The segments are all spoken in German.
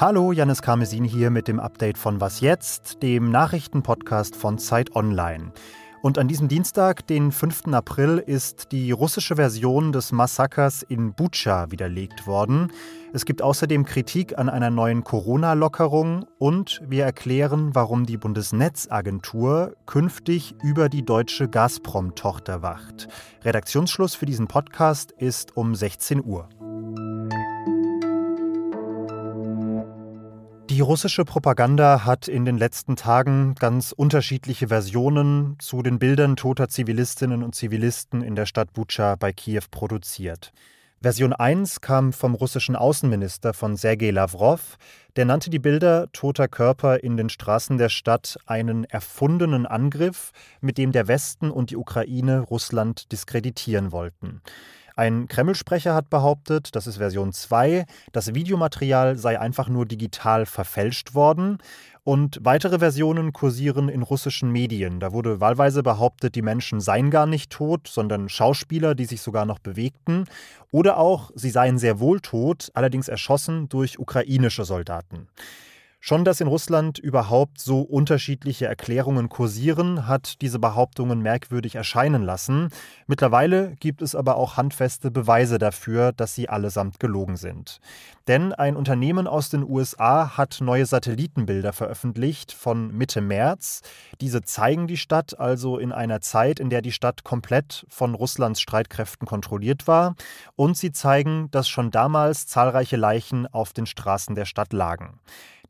Hallo, Janis Karmesin hier mit dem Update von Was jetzt, dem Nachrichtenpodcast von Zeit Online. Und an diesem Dienstag, den 5. April, ist die russische Version des Massakers in Bucha widerlegt worden. Es gibt außerdem Kritik an einer neuen Corona-Lockerung und wir erklären, warum die Bundesnetzagentur künftig über die deutsche Gazprom-Tochter wacht. Redaktionsschluss für diesen Podcast ist um 16 Uhr. Die russische Propaganda hat in den letzten Tagen ganz unterschiedliche Versionen zu den Bildern toter Zivilistinnen und Zivilisten in der Stadt Bucha bei Kiew produziert. Version 1 kam vom russischen Außenminister von Sergei Lavrov. Der nannte die Bilder toter Körper in den Straßen der Stadt einen erfundenen Angriff, mit dem der Westen und die Ukraine Russland diskreditieren wollten. Ein Kreml-Sprecher hat behauptet, das ist Version 2, das Videomaterial sei einfach nur digital verfälscht worden. Und weitere Versionen kursieren in russischen Medien. Da wurde wahlweise behauptet, die Menschen seien gar nicht tot, sondern Schauspieler, die sich sogar noch bewegten. Oder auch, sie seien sehr wohl tot, allerdings erschossen durch ukrainische Soldaten. Schon dass in Russland überhaupt so unterschiedliche Erklärungen kursieren, hat diese Behauptungen merkwürdig erscheinen lassen. Mittlerweile gibt es aber auch handfeste Beweise dafür, dass sie allesamt gelogen sind. Denn ein Unternehmen aus den USA hat neue Satellitenbilder veröffentlicht von Mitte März. Diese zeigen die Stadt also in einer Zeit, in der die Stadt komplett von Russlands Streitkräften kontrolliert war. Und sie zeigen, dass schon damals zahlreiche Leichen auf den Straßen der Stadt lagen.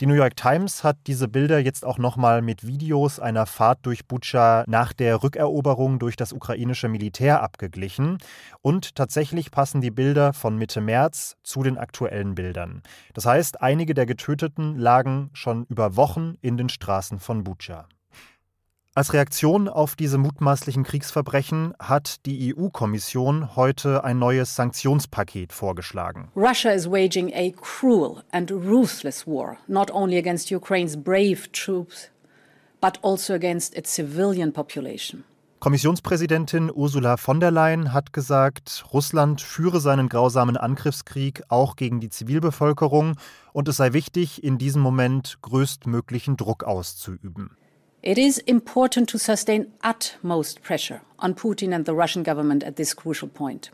Die New York Times hat diese Bilder jetzt auch nochmal mit Videos einer Fahrt durch Butscha nach der Rückeroberung durch das ukrainische Militär abgeglichen. Und tatsächlich passen die Bilder von Mitte März zu den aktuellen Bildern. Das heißt, einige der Getöteten lagen schon über Wochen in den Straßen von Butscha. Als Reaktion auf diese mutmaßlichen Kriegsverbrechen hat die EU-Kommission heute ein neues Sanktionspaket vorgeschlagen. Russia is waging a cruel and ruthless war, not only against Ukraine's brave troops, but also against its civilian population. Kommissionspräsidentin Ursula von der Leyen hat gesagt, Russland führe seinen grausamen Angriffskrieg auch gegen die Zivilbevölkerung und es sei wichtig, in diesem Moment größtmöglichen Druck auszuüben. It is important to sustain utmost pressure on Putin and the Russian government at this crucial point.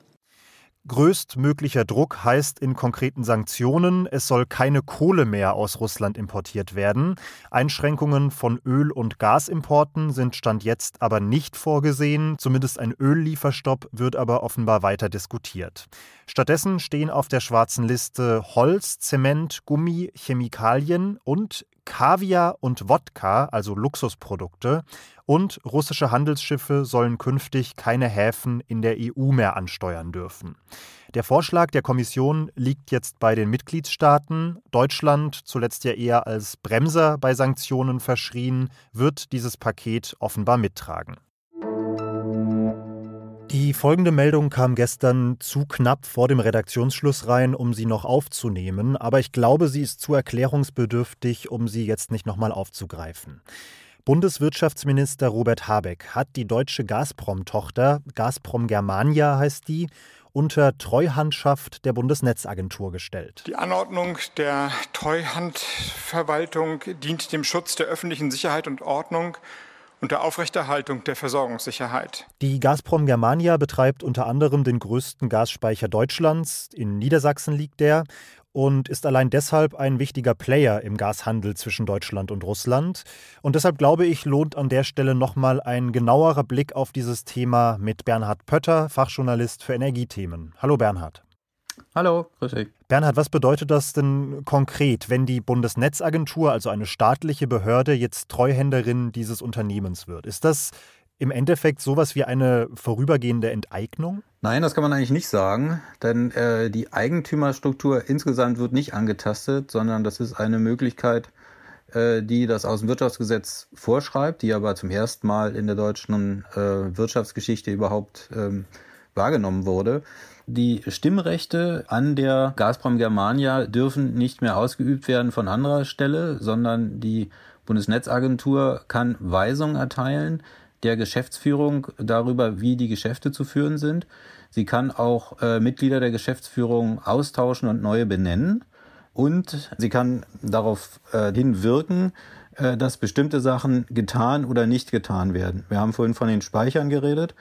Größtmöglicher Druck heißt in konkreten Sanktionen, es soll keine Kohle mehr aus Russland importiert werden. Einschränkungen von Öl- und Gasimporten sind Stand jetzt aber nicht vorgesehen. Zumindest ein Öllieferstopp wird aber offenbar weiter diskutiert. Stattdessen stehen auf der schwarzen Liste Holz, Zement, Gummi, Chemikalien und Kaviar und Wodka, also Luxusprodukte, und russische Handelsschiffe sollen künftig keine Häfen in der EU mehr ansteuern dürfen. Der Vorschlag der Kommission liegt jetzt bei den Mitgliedstaaten. Deutschland, zuletzt ja eher als Bremser bei Sanktionen verschrien, wird dieses Paket offenbar mittragen. Die folgende Meldung kam gestern zu knapp vor dem Redaktionsschluss rein, um sie noch aufzunehmen, aber ich glaube, sie ist zu erklärungsbedürftig, um sie jetzt nicht nochmal aufzugreifen. Bundeswirtschaftsminister Robert Habeck hat die deutsche Gazprom-Tochter, Gazprom Germania heißt die, unter Treuhandschaft der Bundesnetzagentur gestellt. Die Anordnung der Treuhandverwaltung dient dem Schutz der öffentlichen Sicherheit und Ordnung und der Aufrechterhaltung der Versorgungssicherheit. Die Gazprom Germania betreibt unter anderem den größten Gasspeicher Deutschlands. In Niedersachsen liegt der und ist allein deshalb ein wichtiger Player im Gashandel zwischen Deutschland und Russland. Und deshalb glaube ich, lohnt an der Stelle nochmal ein genauerer Blick auf dieses Thema mit Bernhard Pötter, Fachjournalist für Energiethemen. Hallo Bernhard. Hallo, grüß dich. Bernhard, was bedeutet das denn konkret, wenn die Bundesnetzagentur, also eine staatliche Behörde, jetzt Treuhänderin dieses Unternehmens wird? Ist das im Endeffekt sowas wie eine vorübergehende Enteignung? Nein, das kann man eigentlich nicht sagen, denn äh, die Eigentümerstruktur insgesamt wird nicht angetastet, sondern das ist eine Möglichkeit, äh, die das Außenwirtschaftsgesetz vorschreibt, die aber zum ersten Mal in der deutschen äh, Wirtschaftsgeschichte überhaupt ähm, wahrgenommen wurde. Die Stimmrechte an der Gazprom Germania dürfen nicht mehr ausgeübt werden von anderer Stelle, sondern die Bundesnetzagentur kann Weisungen erteilen, der Geschäftsführung darüber, wie die Geschäfte zu führen sind. Sie kann auch äh, Mitglieder der Geschäftsführung austauschen und neue benennen. Und sie kann darauf äh, hinwirken, äh, dass bestimmte Sachen getan oder nicht getan werden. Wir haben vorhin von den Speichern geredet.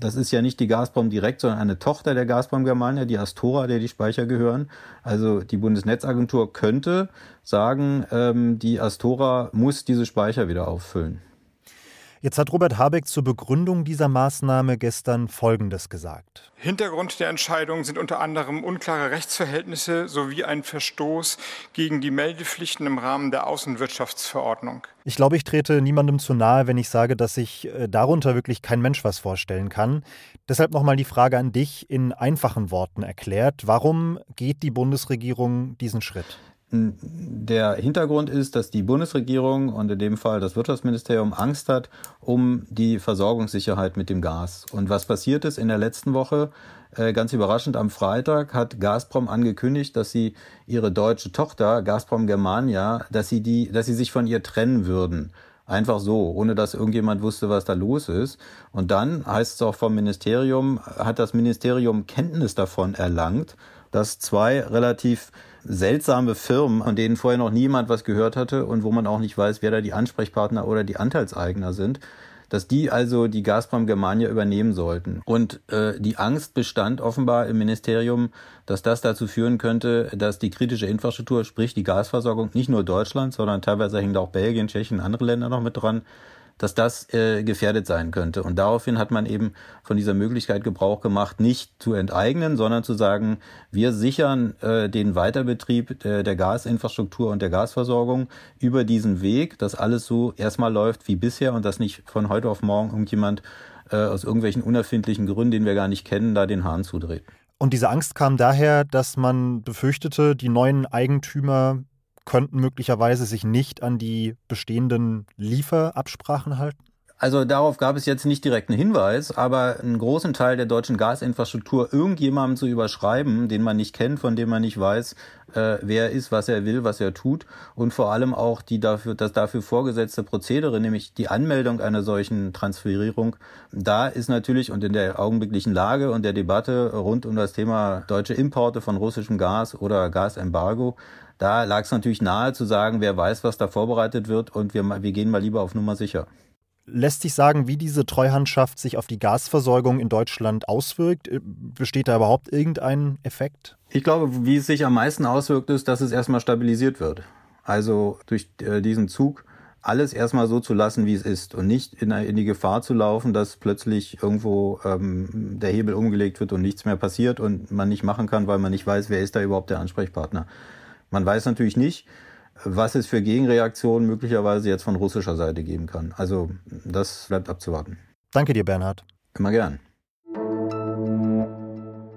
Das ist ja nicht die Gazprom direkt, sondern eine Tochter der Gazprom Germania, die Astora, der die Speicher gehören. Also die Bundesnetzagentur könnte sagen, ähm, die Astora muss diese Speicher wieder auffüllen. Jetzt hat Robert Habeck zur Begründung dieser Maßnahme gestern Folgendes gesagt. Hintergrund der Entscheidung sind unter anderem unklare Rechtsverhältnisse sowie ein Verstoß gegen die Meldepflichten im Rahmen der Außenwirtschaftsverordnung. Ich glaube, ich trete niemandem zu nahe, wenn ich sage, dass sich äh, darunter wirklich kein Mensch was vorstellen kann. Deshalb nochmal die Frage an dich in einfachen Worten erklärt. Warum geht die Bundesregierung diesen Schritt? Der Hintergrund ist, dass die Bundesregierung und in dem Fall das Wirtschaftsministerium Angst hat um die Versorgungssicherheit mit dem Gas. Und was passiert ist in der letzten Woche? Äh, ganz überraschend, am Freitag hat Gazprom angekündigt, dass sie ihre deutsche Tochter, Gazprom Germania, dass sie die, dass sie sich von ihr trennen würden. Einfach so, ohne dass irgendjemand wusste, was da los ist. Und dann heißt es auch vom Ministerium, hat das Ministerium Kenntnis davon erlangt, dass zwei relativ seltsame Firmen, von denen vorher noch niemand was gehört hatte und wo man auch nicht weiß, wer da die Ansprechpartner oder die Anteilseigner sind, dass die also die Gazprom Germania übernehmen sollten. Und äh, die Angst bestand offenbar im Ministerium, dass das dazu führen könnte, dass die kritische Infrastruktur, sprich die Gasversorgung, nicht nur Deutschland, sondern teilweise hängt auch Belgien, Tschechien, andere Länder noch mit dran, dass das äh, gefährdet sein könnte. Und daraufhin hat man eben von dieser Möglichkeit Gebrauch gemacht, nicht zu enteignen, sondern zu sagen, wir sichern äh, den Weiterbetrieb der, der Gasinfrastruktur und der Gasversorgung über diesen Weg, dass alles so erstmal läuft wie bisher und dass nicht von heute auf morgen irgendjemand äh, aus irgendwelchen unerfindlichen Gründen, den wir gar nicht kennen, da den Hahn zudreht. Und diese Angst kam daher, dass man befürchtete, die neuen Eigentümer könnten möglicherweise sich nicht an die bestehenden Lieferabsprachen halten? Also darauf gab es jetzt nicht direkt einen Hinweis, aber einen großen Teil der deutschen Gasinfrastruktur irgendjemandem zu überschreiben, den man nicht kennt, von dem man nicht weiß, äh, wer er ist, was er will, was er tut und vor allem auch die dafür, das dafür vorgesetzte Prozedere, nämlich die Anmeldung einer solchen Transferierung, da ist natürlich und in der augenblicklichen Lage und der Debatte rund um das Thema deutsche Importe von russischem Gas oder Gasembargo da lag es natürlich nahe zu sagen, wer weiß, was da vorbereitet wird und wir, wir gehen mal lieber auf Nummer sicher. Lässt sich sagen, wie diese Treuhandschaft sich auf die Gasversorgung in Deutschland auswirkt? Äh, besteht da überhaupt irgendein Effekt? Ich glaube, wie es sich am meisten auswirkt, ist, dass es erstmal stabilisiert wird. Also durch äh, diesen Zug alles erstmal so zu lassen, wie es ist und nicht in, die Gefahr zu laufen, dass plötzlich irgendwo ähm, der Hebel umgelegt wird und nichts mehr passiert und man nicht machen kann, weil man nicht weiß, wer ist da überhaupt der Ansprechpartner. Man weiß natürlich nicht, was es für Gegenreaktionen möglicherweise jetzt von russischer Seite geben kann. Also das bleibt abzuwarten. Danke dir, Bernhard. Immer gern.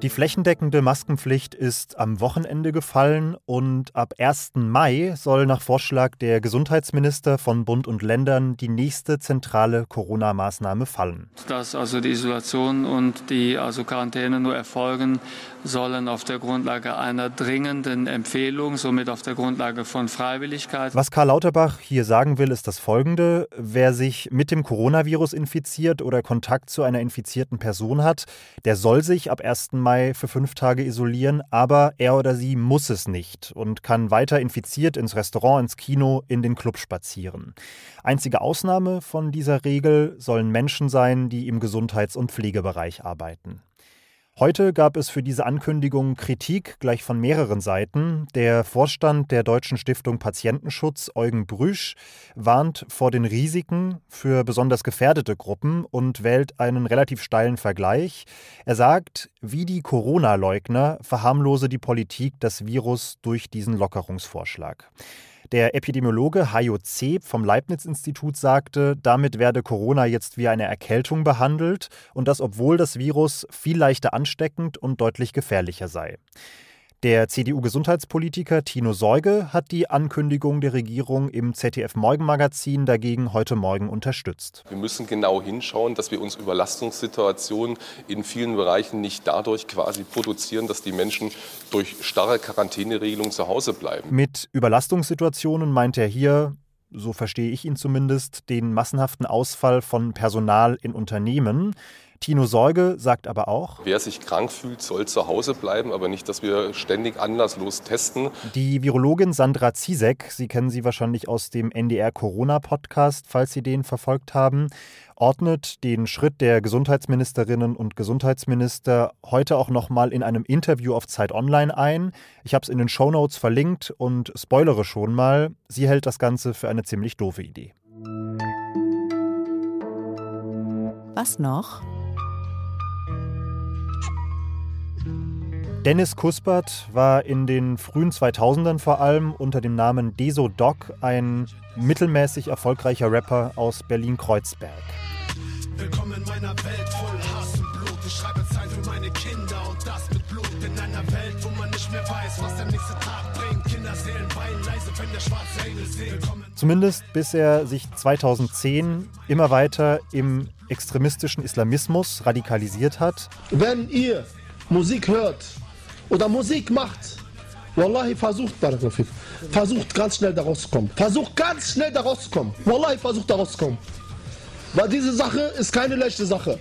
Die flächendeckende Maskenpflicht ist am Wochenende gefallen und ab 1. Mai soll nach Vorschlag der Gesundheitsminister von Bund und Ländern die nächste zentrale Corona-Maßnahme fallen. Dass also die Isolation und die also Quarantäne nur erfolgen sollen auf der Grundlage einer dringenden Empfehlung, somit auf der Grundlage von Freiwilligkeit. Was Karl Lauterbach hier sagen will, ist das folgende. Wer sich mit dem Coronavirus infiziert oder Kontakt zu einer infizierten Person hat, der soll sich ab 1. Mai Mai für fünf Tage isolieren, aber er oder sie muss es nicht und kann weiter infiziert ins Restaurant, ins Kino, in den Club spazieren. Einzige Ausnahme von dieser Regel sollen Menschen sein, die im Gesundheits- und Pflegebereich arbeiten. Heute gab es für diese Ankündigung Kritik gleich von mehreren Seiten. Der Vorstand der Deutschen Stiftung Patientenschutz, Eugen Brüsch, warnt vor den Risiken für besonders gefährdete Gruppen und wählt einen relativ steilen Vergleich. Er sagt, wie die Corona-Leugner verharmlose die Politik das Virus durch diesen Lockerungsvorschlag. Der Epidemiologe Hajo Zeb vom Leibniz-Institut sagte, damit werde Corona jetzt wie eine Erkältung behandelt und das obwohl das Virus viel leichter ansteckend und deutlich gefährlicher sei. Der CDU-Gesundheitspolitiker Tino Seuge hat die Ankündigung der Regierung im ZDF-Morgenmagazin dagegen heute Morgen unterstützt. Wir müssen genau hinschauen, dass wir uns Überlastungssituationen in vielen Bereichen nicht dadurch quasi produzieren, dass die Menschen durch starre Quarantäneregelungen zu Hause bleiben. Mit Überlastungssituationen meint er hier so verstehe ich ihn zumindest, den massenhaften Ausfall von Personal in Unternehmen. Tino Sorge sagt aber auch, wer sich krank fühlt, soll zu Hause bleiben, aber nicht, dass wir ständig anlasslos testen. Die Virologin Sandra Ziesek, Sie kennen sie wahrscheinlich aus dem NDR Corona Podcast, falls Sie den verfolgt haben, ordnet den Schritt der Gesundheitsministerinnen und Gesundheitsminister heute auch nochmal in einem Interview auf Zeit Online ein. Ich habe es in den Show Notes verlinkt und spoilere schon mal, sie hält das Ganze für eine ziemlich doofe Idee. Was noch? Dennis Kuspert war in den frühen 2000ern vor allem unter dem Namen Deso Doc ein mittelmäßig erfolgreicher Rapper aus Berlin-Kreuzberg. Willkommen in meiner Welt voll Hass und Blut. Ich schreibe Zeit für meine Kinder und das mit Blut. In einer Welt, wo man nicht mehr weiß, was der nächste Tag bringt. Kinderseelen weinen leise, wenn der schwarze Engel singt. Zumindest bis er sich 2010 immer weiter im extremistischen Islamismus radikalisiert hat. Wenn ihr Musik hört, oder Musik macht, Wallahi, versucht, Barakalafik, versucht ganz schnell da rauszukommen. Versucht ganz schnell da rauszukommen. Wallahi, versucht da rauszukommen. Weil diese Sache ist keine leichte Sache.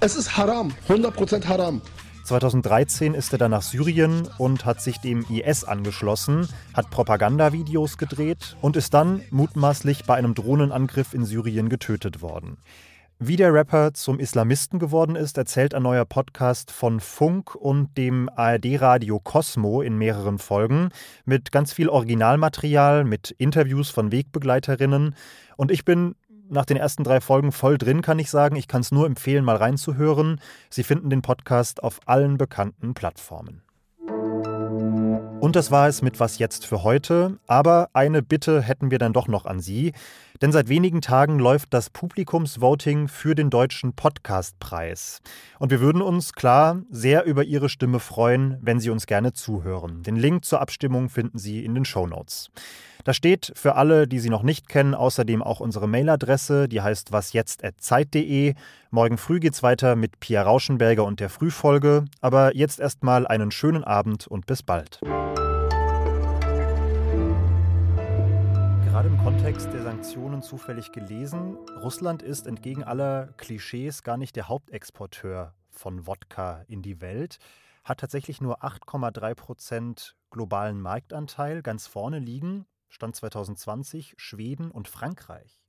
Es ist haram, 100% haram. 2013 ist er dann nach Syrien und hat sich dem IS angeschlossen, hat Propagandavideos gedreht und ist dann mutmaßlich bei einem Drohnenangriff in Syrien getötet worden. Wie der Rapper zum Islamisten geworden ist, erzählt ein neuer Podcast von Funk und dem ARD-Radio Cosmo in mehreren Folgen mit ganz viel Originalmaterial, mit Interviews von Wegbegleiterinnen. Und ich bin nach den ersten drei Folgen voll drin, kann ich sagen. Ich kann es nur empfehlen, mal reinzuhören. Sie finden den Podcast auf allen bekannten Plattformen. Und das war es mit Was jetzt für heute. Aber eine Bitte hätten wir dann doch noch an Sie. Denn seit wenigen Tagen läuft das Publikumsvoting für den Deutschen Podcastpreis. Und wir würden uns klar sehr über Ihre Stimme freuen, wenn Sie uns gerne zuhören. Den Link zur Abstimmung finden Sie in den Show Notes. Da steht für alle, die sie noch nicht kennen, außerdem auch unsere Mailadresse, die heißt wasjetzt.zeit.de. Morgen früh geht's weiter mit Pia Rauschenberger und der Frühfolge. Aber jetzt erstmal einen schönen Abend und bis bald. Gerade im Kontext der Sanktionen zufällig gelesen, Russland ist entgegen aller Klischees gar nicht der Hauptexporteur von Wodka in die Welt, hat tatsächlich nur 8,3 Prozent globalen Marktanteil. Ganz vorne liegen Stand 2020 Schweden und Frankreich.